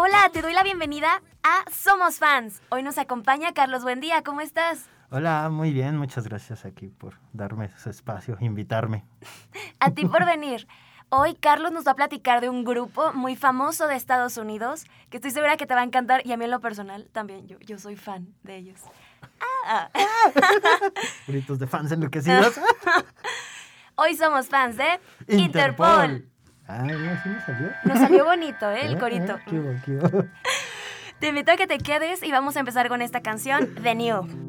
Hola, te doy la bienvenida a Somos Fans. Hoy nos acompaña Carlos Buendía. ¿Cómo estás? Hola, muy bien, muchas gracias aquí por darme ese espacio, invitarme. A ti por venir. Hoy Carlos nos va a platicar de un grupo muy famoso de Estados Unidos que estoy segura que te va a encantar y a mí en lo personal también. Yo, yo soy fan de ellos. Ah. Gritos de fans enloquecidos. Hoy somos fans de Interpol. Ah, mira, sí me salió. Nos salió bonito, ¿eh? El Ah, corito. qué hubo, qué hubo. Te invito a que te quedes y vamos a empezar con esta canción, The New.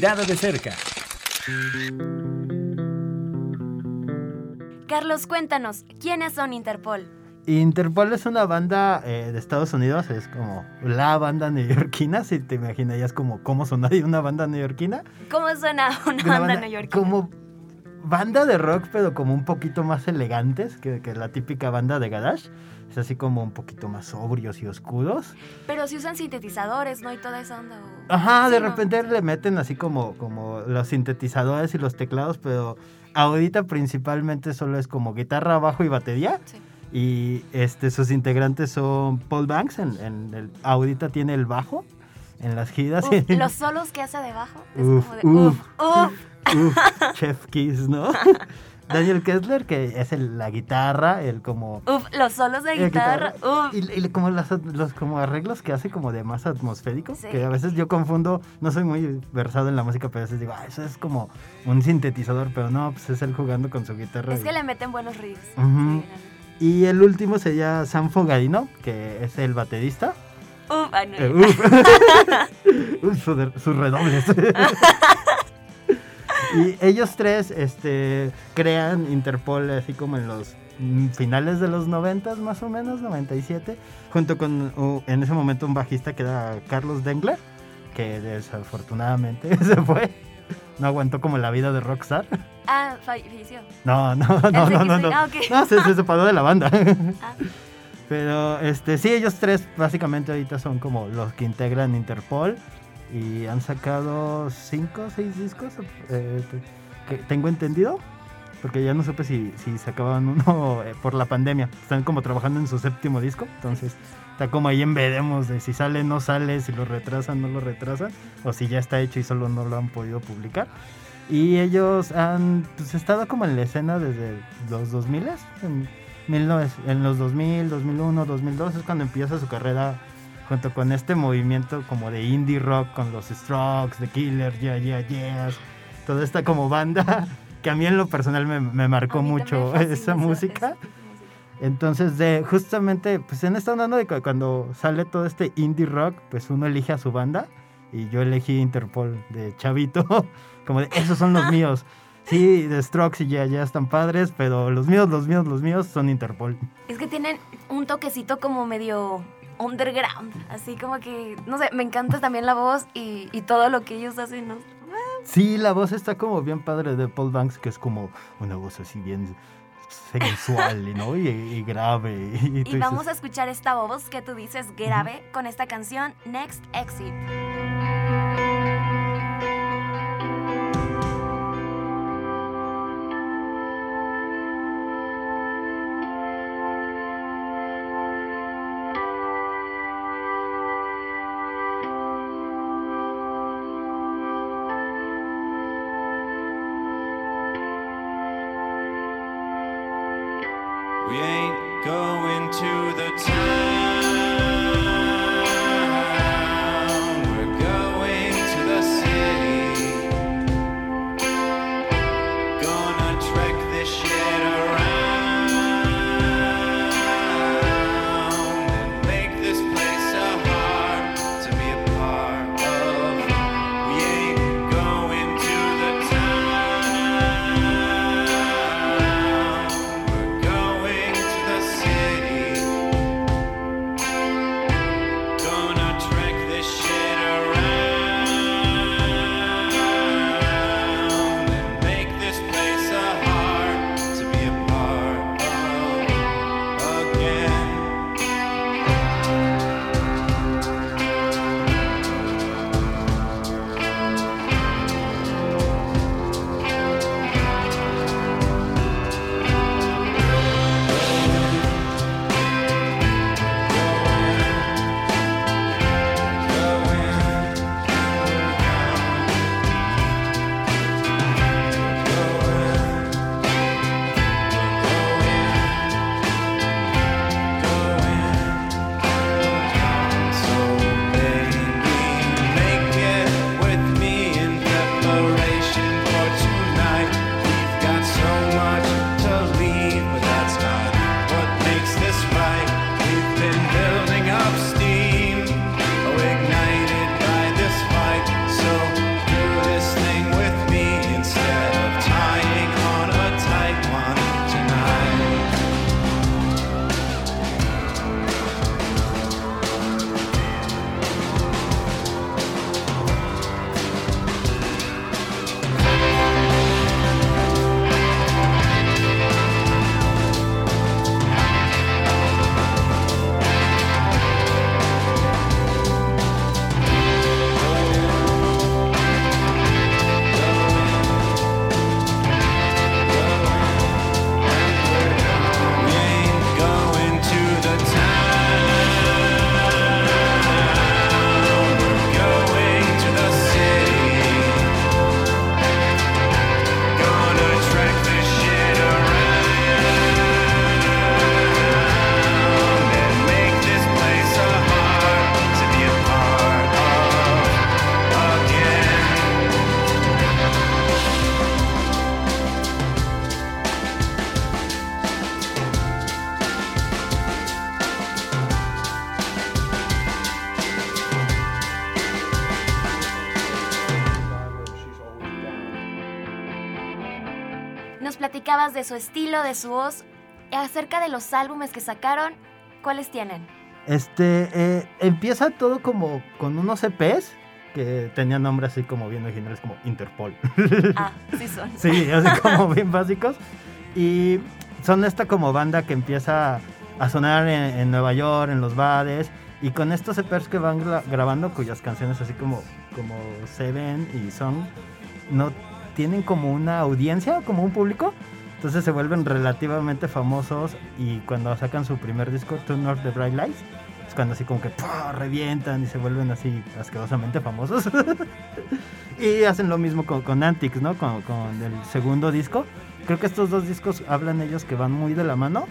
Mirada de cerca. Carlos, cuéntanos, ¿quiénes son Interpol? Interpol es una banda eh, de Estados Unidos, es como la banda neoyorquina, si te imaginarías como cómo sonaría una banda neoyorquina. ¿Cómo suena una, Una banda neoyorquina? Como banda de rock, pero como un poquito más elegantes que, que la típica banda de garage. Es así como un poquito más sobrios y oscuros. Pero si usan sintetizadores, ¿no? Y toda esa onda. o- Ajá, Sí, de ¿no? repente le meten así como, como los sintetizadores y los teclados, pero ahorita principalmente solo es como guitarra, bajo y batería. Sí. Y este, sus integrantes son Paul Banks, en, en el, ahorita tiene el bajo en las giras. Uf, los solos que hace debajo. Es Uf, como de. Uf. uf. Uf, Chef Kiss, ¿no? Daniel Kessler, que es el- la guitarra, el como... Uf, los solos de guitarra. Uf. Y, y como los como arreglos que hace como de más atmosférico, Sí. que a veces yo confundo, no soy muy versado en la música, pero a veces digo, ah, eso es como un sintetizador, pero no, pues es él jugando con su guitarra. Es y- que le meten buenos riffs. Sí. Y el último sería Sam Fogarino, que es el baterista. Uf, ah, no. Eh, uf. Uf, sus redobles. y ellos tres este, crean Interpol así como en los finales de los 90 más o menos, 97, junto con uh, en ese momento un bajista que era Carlos Dengler, que desafortunadamente se fue. No aguantó como la vida de rockstar. Ah, falleció. No, no, no, no, no, no. Ah. No, se, se separó de la banda. Ah. Pero este, sí, ellos tres básicamente ahorita son como los que integran Interpol y han sacado cinco o seis discos, eh, que tengo entendido, porque ya no supe si, si sacaban uno eh, por la pandemia. Están como trabajando en su séptimo disco, entonces está como ahí en veremos de si sale, no sale, si lo retrasan, no lo retrasan, o si ya está hecho y solo no lo han podido publicar. Y ellos han pues, estado como en la escena desde los 2000, en, 19 en los 2000, 2001, 2002 es cuando empieza su carrera junto con este movimiento como de indie rock con los Strokes, The Killer, Yeah, Yeah, Yes, toda esta como banda que a mí en lo personal me, me marcó mucho esa música. Entonces, de, justamente, pues en esta onda de cu- cuando sale todo este indie rock, pues uno elige a su banda. Y yo elegí Interpol de Chavito, como de, esos son los míos. Sí, de Strokes y ya, ya están padres, pero los míos, los míos, los míos son Interpol. Es que tienen un toquecito como medio underground. Así como que, no sé, me encanta también la voz y, y todo lo que ellos hacen. ¿no? Sí, la voz está como bien padre de Paul Banks, que es como una voz así bien sensual, ¿no? Y, y grave. Y, vamos a escuchar esta voz que tú dices grave con esta canción Next Exit. Su estilo, de su voz. Acerca de los álbumes que sacaron, ¿cuáles tienen? Este, eh, empieza todo como con unos EPs que tenían nombres así como bien originales como Interpol. Ah, sí son. Sí, así como bien básicos. Y son esta como banda que empieza a sonar en, en Nueva York, en los bares. Y con estos EPs que van gra- grabando, cuyas canciones así como, como Seven y Song, no tienen como una audiencia o como un público. Entonces se vuelven relativamente famosos y cuando sacan su primer disco, Turn Off the Bright Lights, es cuando así como que ¡pua! revientan y se vuelven así asquerosamente famosos. y hacen lo mismo con, con Antics, ¿no? Con, con el segundo disco. Creo que estos dos discos hablan ellos que van muy de la mano,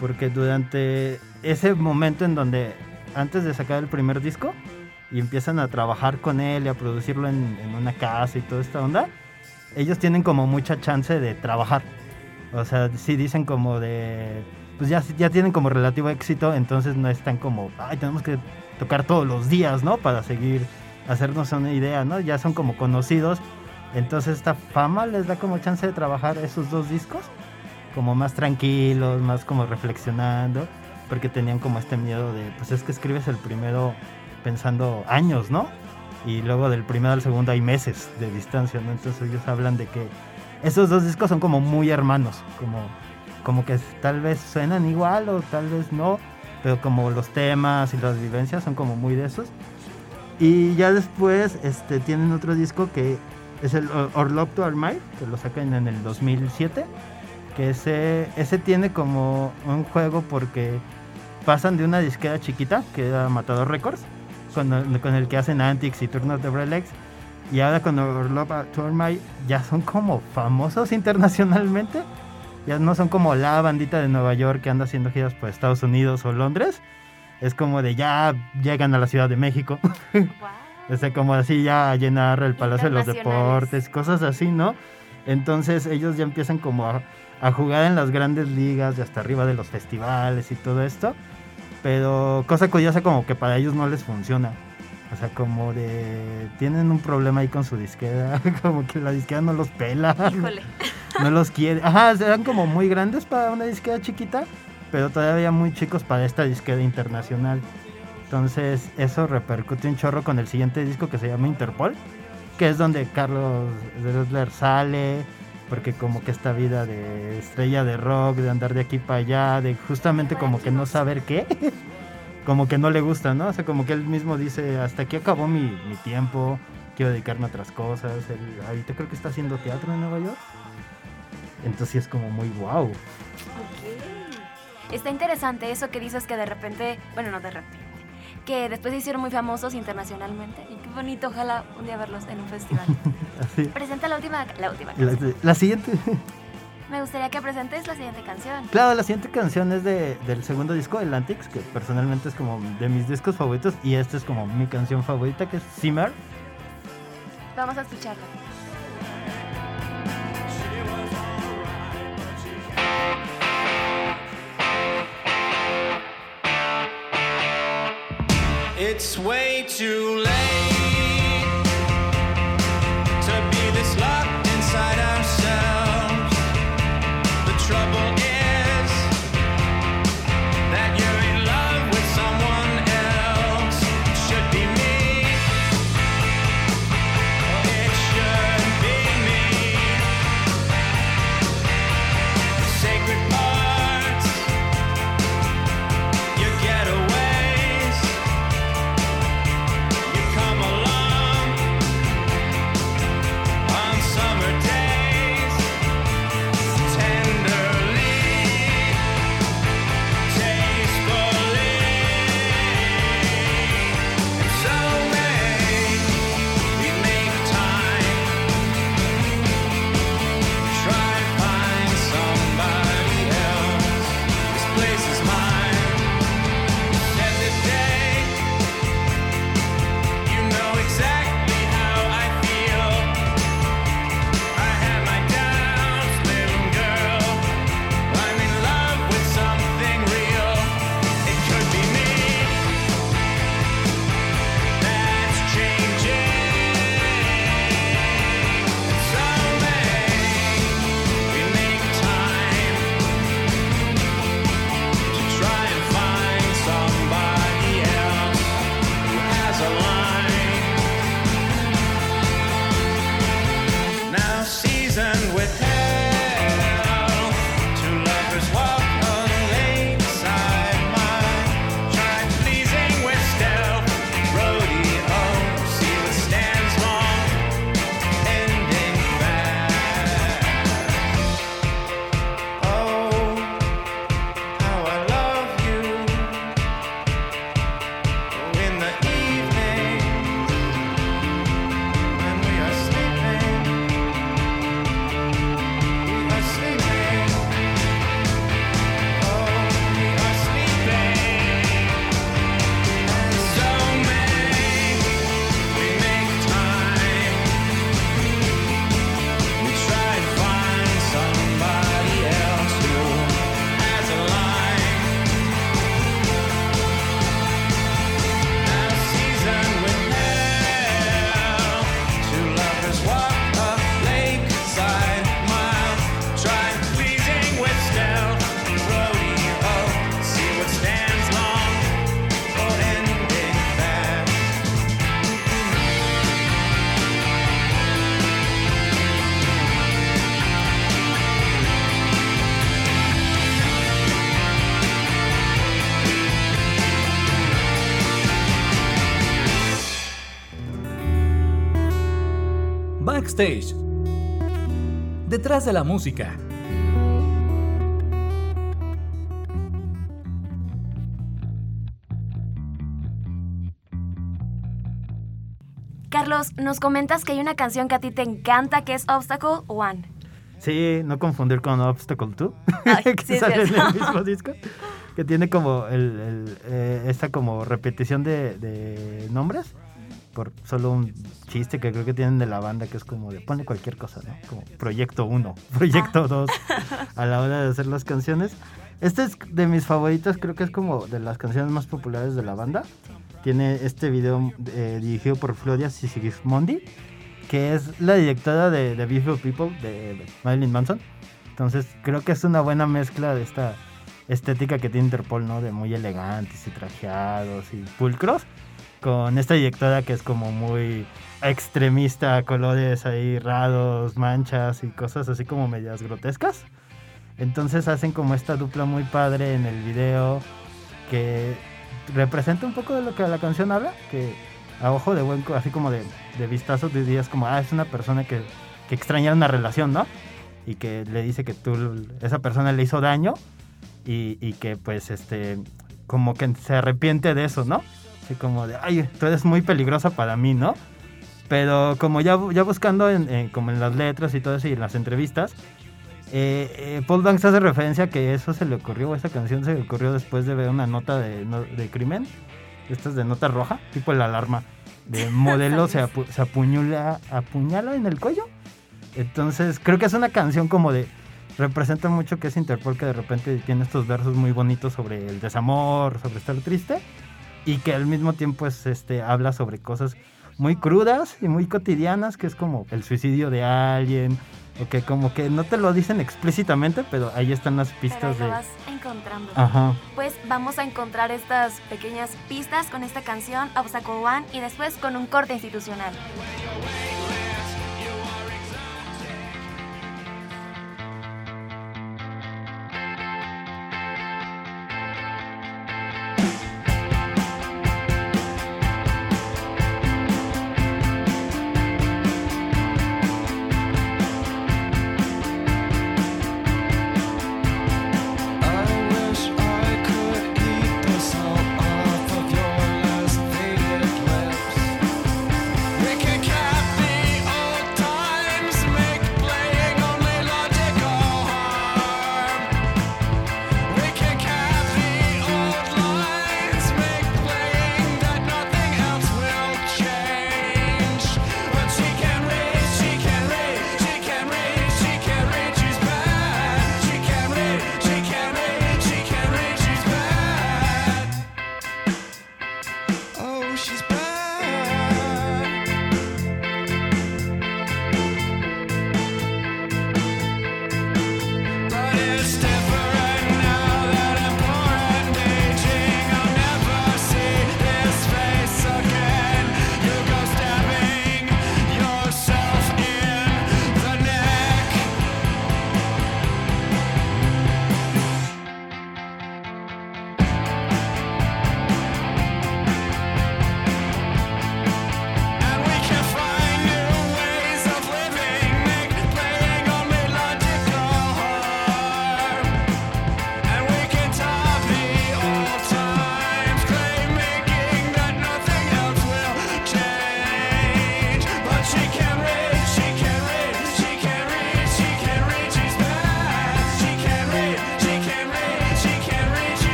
porque durante ese momento en donde, antes de sacar el primer disco, y empiezan a trabajar con él y a producirlo en, en una casa y toda esta onda, ellos tienen como mucha chance de trabajar. O sea, sí dicen como de... Pues ya, ya tienen como relativo éxito, entonces no están como, ay, tenemos que tocar todos los días, ¿no? Para seguir, hacernos una idea, ¿no? Ya son como conocidos, entonces esta fama les da como chance de trabajar esos dos discos, como más tranquilos, más como reflexionando, porque tenían como este miedo de, pues es que escribes el primero pensando años, ¿no? Y luego del primero al segundo hay meses de distancia, ¿no? Entonces ellos hablan de que esos dos discos son como muy hermanos, como, como que tal vez suenan igual o tal vez no, pero como los temas y las vivencias son como muy de esos. Y ya después este, tienen otro disco que es el Or- Orlov to Armai, que lo sacan en el 2007, que ese, ese tiene como un juego porque pasan de una disquera chiquita, que era Matador Records, con con el que hacen Antics y Turn of the Relics, y ahora con Orlov to Armai ya son como famosos internacionalmente, ya no son como la bandita de Nueva York que anda haciendo giras por Estados Unidos o Londres, es como de ya llegan a la Ciudad de México. O sea, como así ya a llenar el Palacio de los. Deportes, cosas así, ¿no? Entonces ellos ya empiezan como a, a jugar en las grandes ligas y hasta arriba de los festivales y todo esto. Pero cosa curiosa como que para ellos no les funciona. O sea, como de... Tienen un problema ahí con su disquera, como que la disquera no los pela, Híjole. no los quiere. Ajá, eran como muy grandes para una disquera chiquita, pero todavía muy chicos para esta disquera internacional. Entonces eso repercute un chorro con el siguiente disco que se llama Interpol, que es donde Carlos Drexler sale, porque como que esta vida de estrella de rock, de andar de aquí para allá, de justamente como que no saber qué, como que no le gusta, ¿no? O sea, como que él mismo dice, hasta aquí acabó mi, mi tiempo, quiero dedicarme a otras cosas. Él ahorita creo que está haciendo teatro en Nueva York. Entonces sí es como muy wow. Está interesante eso que dices que de repente, bueno, no de repente, que después se hicieron muy famosos internacionalmente. Y qué bonito, ojalá un día verlos en un festival. Así. Presenta la última, la última la siguiente, Me gustaría que presentes la siguiente canción. claro, la siguiente canción es de, del segundo disco, el Antics, que personalmente es como de mis discos favoritos y esta es como mi canción favorita, que es Simmer. Vamos a escucharla. It's way too late Backstage. Detrás de la música. Carlos, nos comentas que hay una canción que a ti te encanta que es Obstacle One. Sí, no confundir con Obstacle 2, Ay, que sí, sale en el mismo disco, que tiene como el, el, eh, esta como repetición de, de nombres por solo un chiste que creo que tienen de la banda que es como de pone cualquier cosa, ¿no? Como Proyecto 1, Proyecto 2 a la hora de hacer las canciones. Este es de mis favoritas, creo que es como de las canciones más populares de la banda. Tiene este video eh, dirigido por Floria Sigismondi, que es la directora de The Beautiful People de Marilyn Manson. Entonces creo que es una buena mezcla de esta estética que tiene Interpol, ¿no? De muy elegantes y trajeados y pulcros, con esta directora que es como muy extremista, colores ahí raros, manchas y cosas así como medias grotescas. Entonces hacen como esta dupla muy padre en el video que representa un poco de lo que la canción habla, que a ojo de buen, así como de, de vistazo, dirías como, ah, es una persona que, que extraña una relación, ¿no? Y que le dice que tú, esa persona le hizo daño y, y que pues este, como que se arrepiente de eso, ¿no? Así como de, ay, tú eres muy peligrosa para mí, ¿no? Pero como ya, ya buscando en, en- como en las letras y todo eso y en las entrevistas, eh, eh, Paul Banks hace referencia a que eso se le ocurrió, esa canción se le ocurrió después de ver una nota de, no- de crimen, estas de nota roja, tipo la alarma, de modelo se, apu- se apuñala, apuñala en el cuello. Entonces creo que es una canción como de, representa mucho que es Interpol que de repente tiene estos versos muy bonitos sobre el desamor, sobre estar triste, y que al mismo tiempo es, este, habla sobre cosas muy crudas y muy cotidianas, que es como el suicidio de alguien, o que como que no te lo dicen explícitamente, pero ahí están las Pero ahí pistas de... vas encontrando. Ajá. Pues vamos a encontrar estas pequeñas pistas con esta canción, Obstacle One, y después con un corte institucional.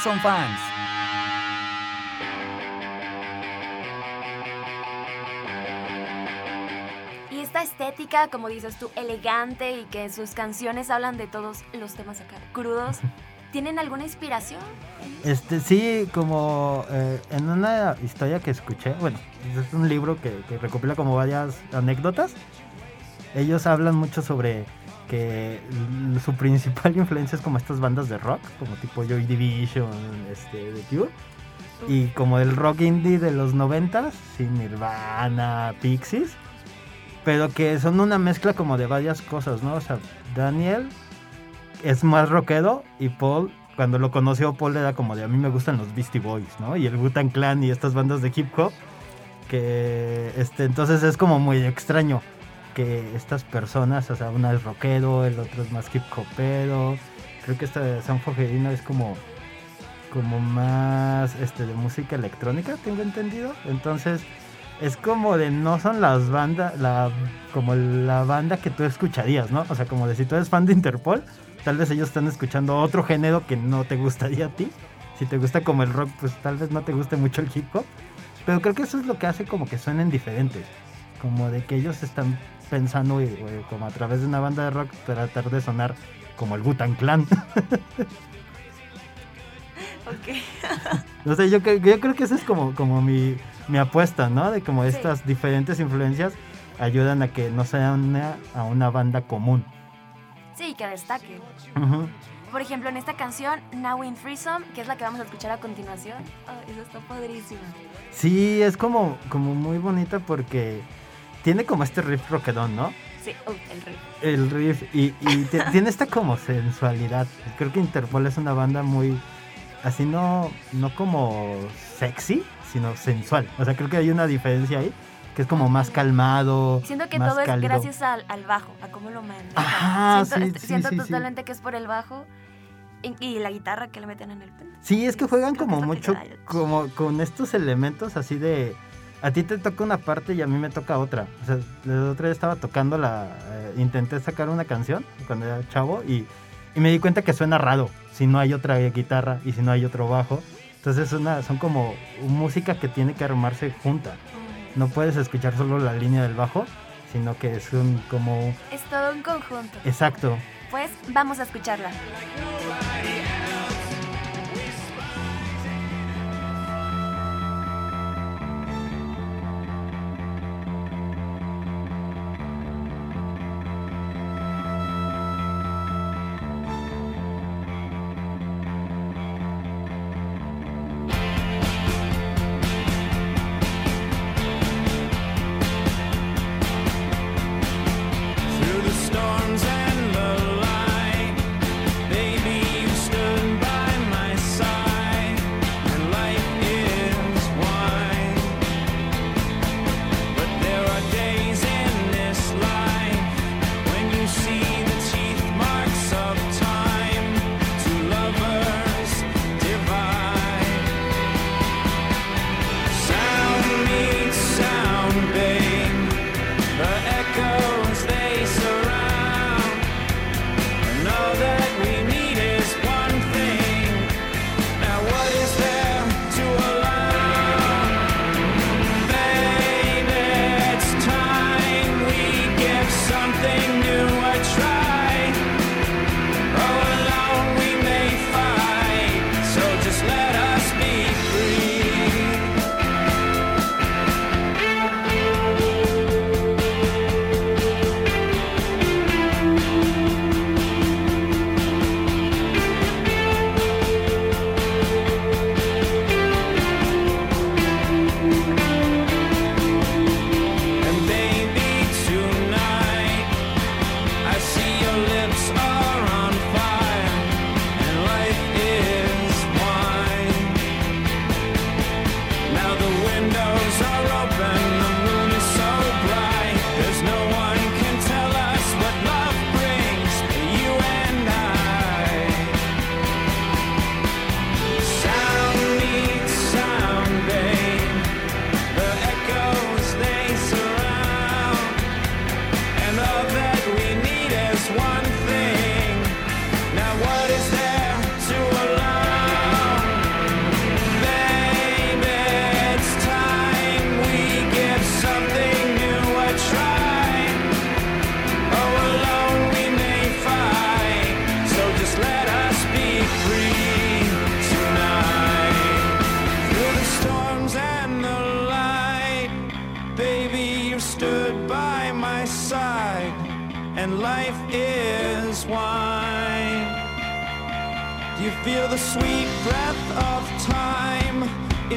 También son fans. Y esta estética, como dices tú, elegante y que sus canciones hablan de todos los temas acá crudos, ¿tienen alguna inspiración? Este, sí, como eh, en una historia que escuché, bueno, es un libro que, que recopila como varias anécdotas. Ellos hablan mucho sobre que su principal influencia es como estas bandas de rock, como tipo Joy Division, este, The Cure. Y como el rock indie de los noventas, sin Nirvana, Pixies. Pero que son una mezcla como de varias cosas, ¿no? O sea, Daniel es más rockero y Paul, cuando lo conoció, Paul era como de a mí me gustan los Beastie Boys, ¿no? Y el Wu-Tang Clan y estas bandas de hip hop. Que este, entonces es como muy extraño que estas personas, o sea, una es rockero, el otro es más hip hopero. Creo que esta de San Fogerino es como como más este de música electrónica, tengo entendido. Entonces, es como de no son las bandas, la, como la banda que tú escucharías, ¿no? O sea, como de si tú eres fan de Interpol, tal vez ellos están escuchando otro género que no te gustaría a ti. Si te gusta como el rock, pues tal vez no te guste mucho el hip hop. Pero creo que eso es lo que hace como que suenen diferentes. Como de que ellos están pensando, y, y como a través de una banda de rock, tratar de sonar como el Wu-Tang Clan. Ok. No sé, yo, yo creo que esa es como, como mi, mi apuesta, ¿no? De como Sí. estas diferentes influencias ayudan a que no sea una, a una banda común. Sí, que destaque. Por ejemplo, en esta canción, Now in Freesome, que es la que vamos a escuchar a continuación. Oh, eso está padrísimo. Sí, es como, como muy bonita porque tiene como este riff rockedón, ¿no? Sí, oh, el riff. El riff y, y ti- tiene esta como sensualidad. Creo que Interpol es una banda muy, así no, no como sexy, sino sensual. O sea, creo que hay una diferencia ahí, que es como más calmado. Siento que más todo es gracias al, al bajo, a cómo lo manejan. Ajá, siento sí, este- sí, siento sí, totalmente que es por el bajo y, y la guitarra que le meten en el pente. Sí, es que juegan como que mucho como con estos elementos así de a ti te toca una parte y a mí me toca otra. O sea, el otro día estaba tocando la eh, intenté sacar una canción cuando era chavo y, y me di cuenta que suena raro si no hay otra guitarra y si no hay otro bajo. Entonces es una, son como música que tiene que armarse junta. No puedes escuchar solo la línea del bajo, sino que es un como Es todo un conjunto. exacto. Pues vamos a escucharla.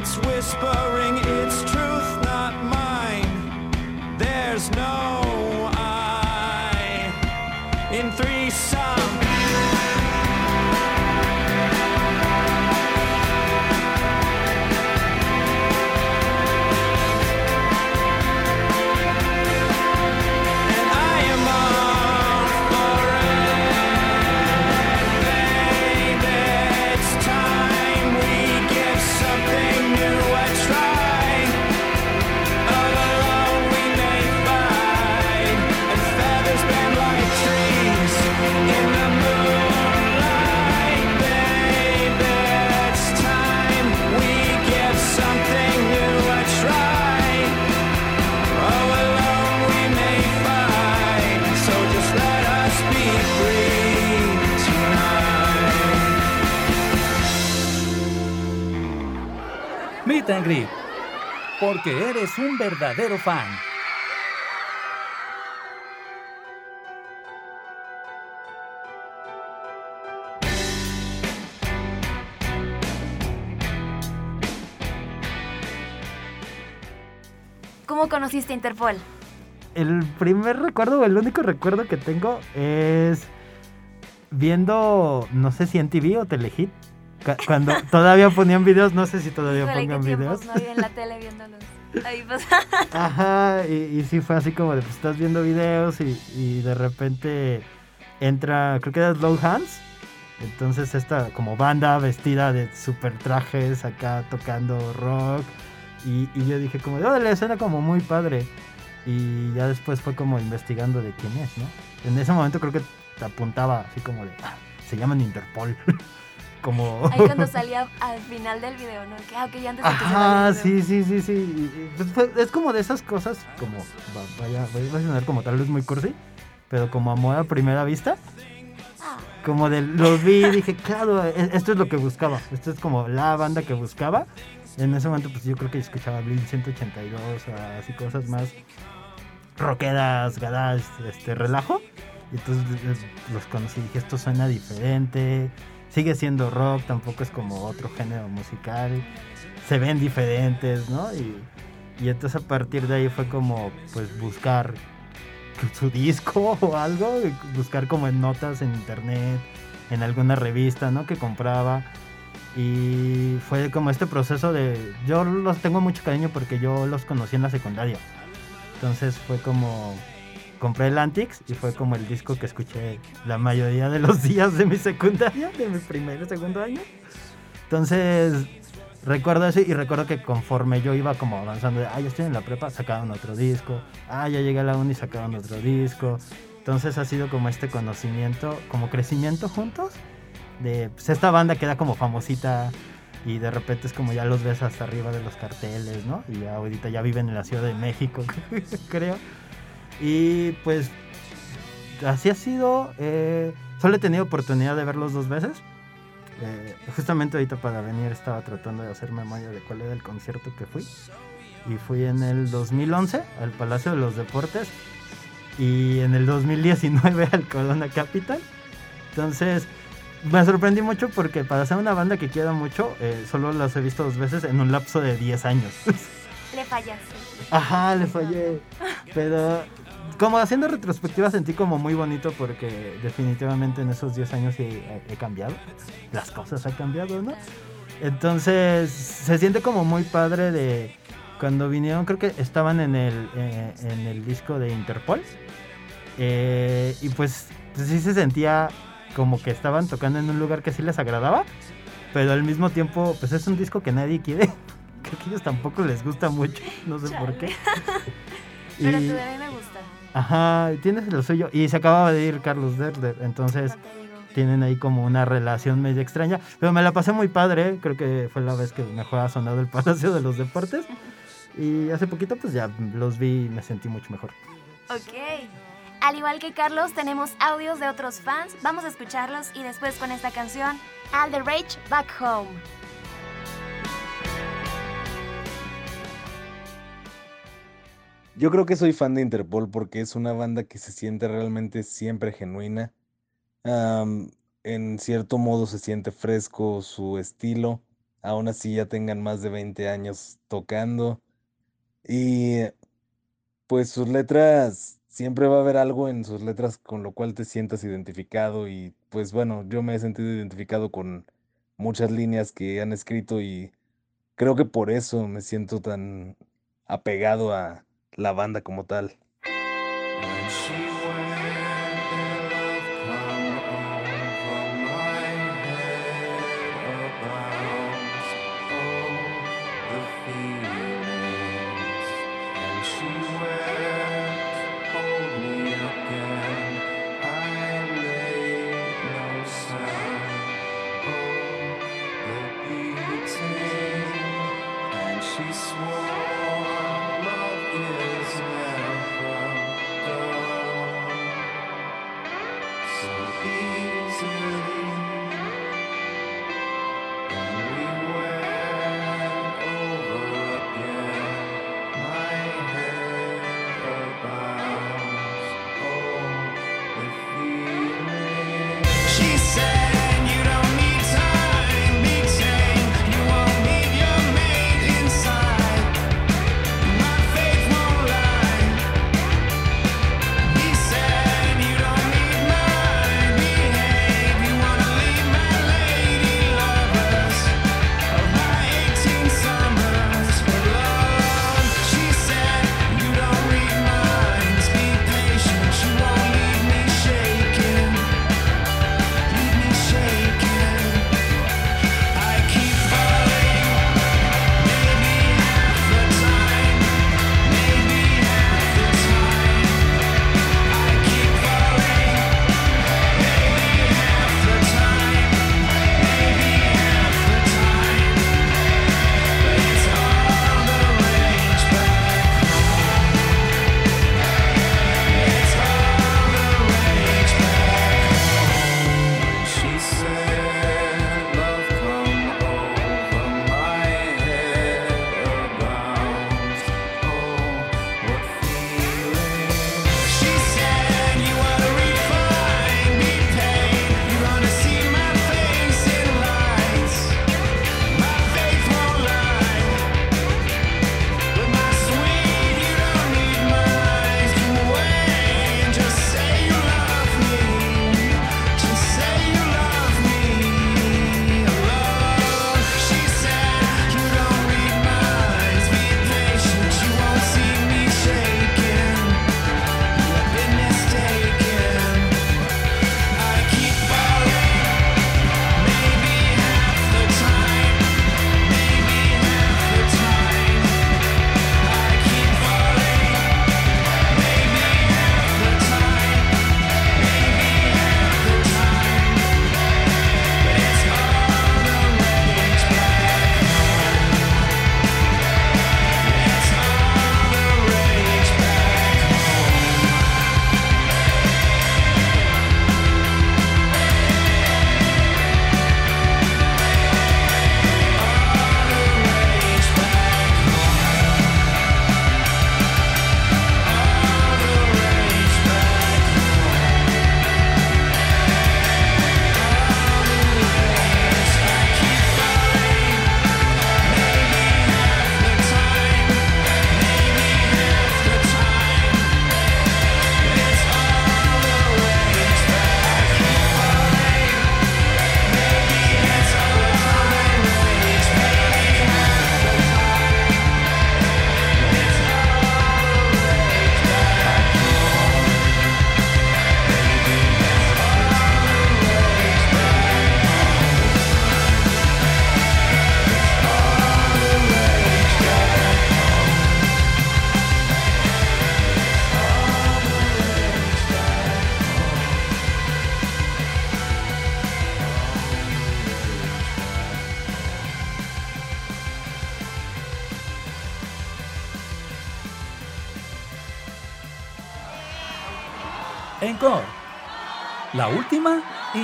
It's whispering its Meet and Greet. Porque eres un verdadero fan. ¿Cómo conociste Interpol? El primer recuerdo, o el único recuerdo que tengo es viendo, no sé si en TV o Telehit, cuando todavía ponían videos, no sé si todavía Híjole, pongan videos. no había en la tele viéndolos. Ahí Ajá, y, y sí fue así como de, pues estás viendo videos y, y de repente entra, creo que era Slow Hands. Entonces esta como banda vestida de super trajes acá tocando rock. Y, y yo dije como, órale, suena como muy padre. Y ya después fue como investigando de quién es, ¿no? En ese momento creo que te apuntaba así como de, "Ah, se llaman Interpol. como... ahí cuando salía al final del video, ¿no? Que, ah, ok, ya antes de que se vaya Ajá, el video. sí, sí, sí, sí. Pues, es como de esas cosas, como, va- vaya, va a sonar como tal vez muy cursi, pero como amor a primera vista. Ah, Como de, los vi y dije, claro, e- esto es lo que buscaba. Esto es como la banda que buscaba. En ese momento, pues yo creo que escuchaba Blink 182, o así cosas más rockeras, garage, este, relajo. Y entonces les- los conocí y dije, esto suena diferente. Sigue siendo rock, tampoco es como otro género musical. Se ven diferentes, ¿no? Y, y entonces a partir de ahí fue como, pues, buscar su disco o algo, buscar como en notas en internet, en alguna revista, ¿no? Que compraba. Y fue como este proceso de... Yo los tengo mucho cariño porque yo los conocí en la secundaria. Entonces fue como... Compré el Antix y fue como el disco que escuché la mayoría de los días de mi secundaria, de mi primer y segundo año. Entonces recuerdo eso y recuerdo que conforme yo iba como avanzando, ah, ya estoy en la prepa, sacaban otro disco, ah, ya llegué a la uni, sacaban otro disco. Entonces ha sido como este conocimiento, como crecimiento juntos, de pues, esta banda queda como famosita y de repente es como ya los ves hasta arriba de los carteles, ¿no? Y ya ahorita ya viven en la Ciudad de México, creo. Y pues así ha sido. eh, solo he tenido oportunidad de verlos dos veces. Eh, justamente ahorita para venir estaba tratando de hacer memoria de cuál era el concierto que fui. Y fui en el 2011 al Palacio de los Deportes y en el 2019 al Corona Capital. Entonces me sorprendí mucho porque para ser una banda que quiero mucho, eh, solo las he visto dos veces en un lapso de 10 años. le fallaste. Ajá, le fallé. Pero como haciendo retrospectiva sentí como muy bonito porque definitivamente en esos 10 años he, cambiado. Las cosas han cambiado, ¿no? Entonces se siente como muy padre de cuando vinieron, creo que estaban en el, eh, en el disco de Interpol. Eh, y pues, pues sí se sentía como que estaban tocando en un lugar que sí les agradaba. Pero al mismo tiempo, pues es un disco que nadie quiere. Que a ellos tampoco les gusta mucho. No sé por qué. Pero Y- mí me gusta. Ajá, tienes lo suyo. Y se acababa de ir Carlos Derder, entonces tienen ahí como una relación medio extraña. Pero me la pasé muy padre, creo que fue la vez que mejor ha sonado el Palacio de los Deportes. Y hace poquito pues ya los vi y me sentí mucho mejor. Ok. Al igual que Carlos, tenemos audios de otros fans. Vamos a escucharlos y después con esta canción, All the Rage Back Home. Yo creo que soy fan de Interpol porque es una banda que se siente realmente siempre genuina. En cierto modo se siente fresco su estilo, aún así ya tengan más de 20 años tocando. Y eh, pues sus letras, siempre va a haber algo en sus letras con lo cual te sientas identificado y pues bueno, yo me he sentido identificado con muchas líneas que han escrito y creo que por eso me siento tan apegado a, la banda como tal. she swore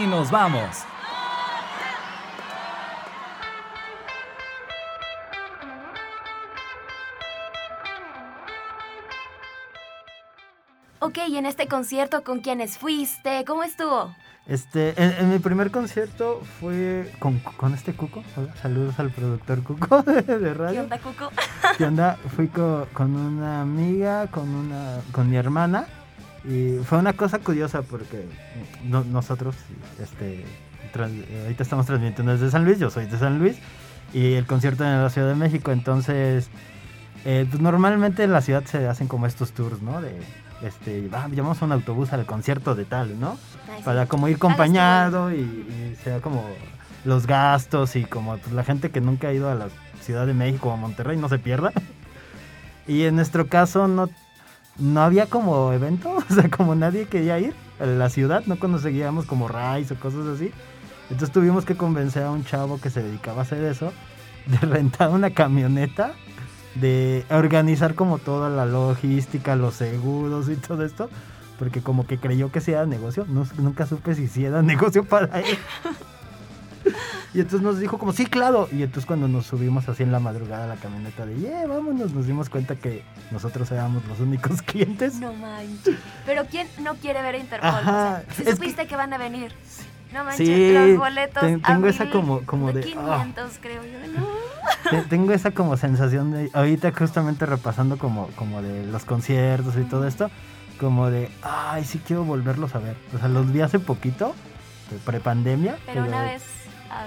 y nos vamos. Ok, y en este concierto, ¿con quiénes fuiste? ¿Cómo estuvo? Este, en, mi primer concierto fue con, con este Cuco. Saludos al productor Cuco de, radio. ¿Qué onda, Cuco? ¿Qué onda? Fui co, con, una amiga, con, una, con mi hermana y fue una cosa curiosa porque no- nosotros, este, trans- ahorita estamos transmitiendo desde San Luis, yo soy de San Luis, y el concierto en la Ciudad de México, entonces, eh, pues normalmente en la ciudad se hacen como estos tours, ¿no? De, este, va, llamamos a un autobús al concierto de tal, ¿no? Ay, para como ir acompañado y, y sea como los gastos y como pues, la gente que nunca ha ido a la Ciudad de México o a Monterrey no se pierda. Y en nuestro caso no, no había como evento, o sea, como nadie quería ir a la ciudad, no conseguíamos como rides o cosas así. Entonces tuvimos que convencer a un chavo que se dedicaba a hacer eso, de rentar una camioneta, de organizar como toda la logística, los seguros y todo esto, porque como que creyó que sí era negocio, no, nunca supe si sí era negocio para él. Y entonces nos dijo como, sí, claro. Y entonces cuando nos subimos así en la madrugada a la camioneta de, yeah, vámonos, nos dimos cuenta que nosotros éramos los únicos clientes. No manches. Pero ¿quién no quiere ver a Interpol? Ajá, O sea, si es que- supiste que... van a venir. No manches, Sí, los boletos ten- a tengo esa como- como de, ah. 500 creo yo. No. Tengo esa como sensación de, ahorita justamente repasando como, como de los conciertos y todo esto, como de, ay, sí quiero volverlos a ver. O sea, los vi hace poquito, de prepandemia. Pero una vez ah.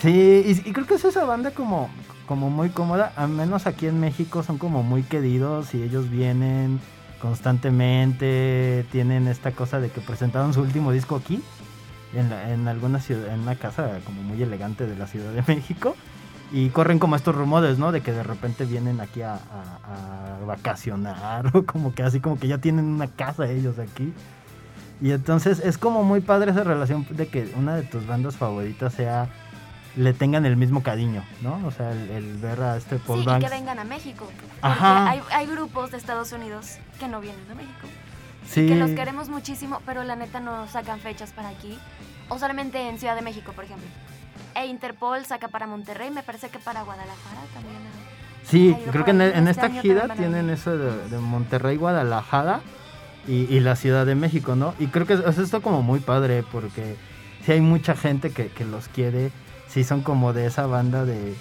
Sí, y, creo que es esa banda como, como muy cómoda, al menos aquí en México son como muy queridos y ellos vienen constantemente, tienen esta cosa de que presentaron su último disco aquí, en, la- en alguna ciudad, en una casa como muy elegante de la Ciudad de México. Y corren como estos rumores, ¿no? De que de repente vienen aquí a- a vacacionar o como que así como que ya tienen una casa ellos aquí. Y entonces es como muy padre esa relación de que una de tus bandas favoritas sea le tengan el mismo cariño, ¿no? O sea, el, el ver a este Paul Sí, y Banks. que vengan a México. Ajá. hay, hay grupos de Estados Unidos que no vienen a México. sí, Que los queremos muchísimo, pero la neta no sacan fechas para aquí. O solamente en Ciudad de México, por ejemplo. E Interpol saca para Monterrey, me parece que para Guadalajara también. sí, creo que en, este esta gira tienen eso de, de Monterrey, Guadalajara y, y la Ciudad de México, ¿no? Y creo que es esto como muy padre porque sí hay mucha gente que, que los quiere, sí son como de esa banda de...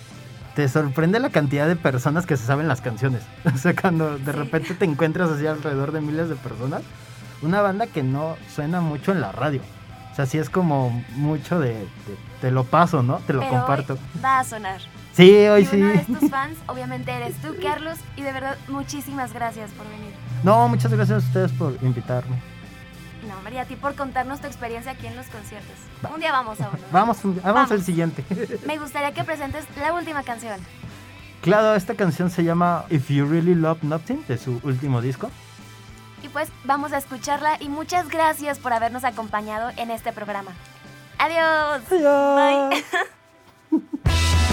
Te sorprende la cantidad de personas que se saben las canciones. O sea, cuando de repente te encuentras así alrededor de miles de personas, una banda que no suena mucho en la radio. O sea, sí es como mucho de, de- te lo paso, ¿no? Te lo Pero hoy comparto. va a sonar. Sí, hoy y sí. uno de tus fans, obviamente, eres tú, Carlos. Y de verdad, muchísimas gracias por venir. No, muchas gracias a ustedes por invitarme. No, María, a ti por contarnos tu experiencia aquí en los conciertos. Va. Un día vamos a uno. Vamos, vamos, Vamos. al siguiente. Me gustaría que presentes la última canción. claro, esta canción se llama If You Really Love Nothing, de su último disco. Y pues vamos a escucharla y muchas gracias por habernos acompañado en este programa. Adiós. Adiós. Bye.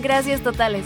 Gracias totales.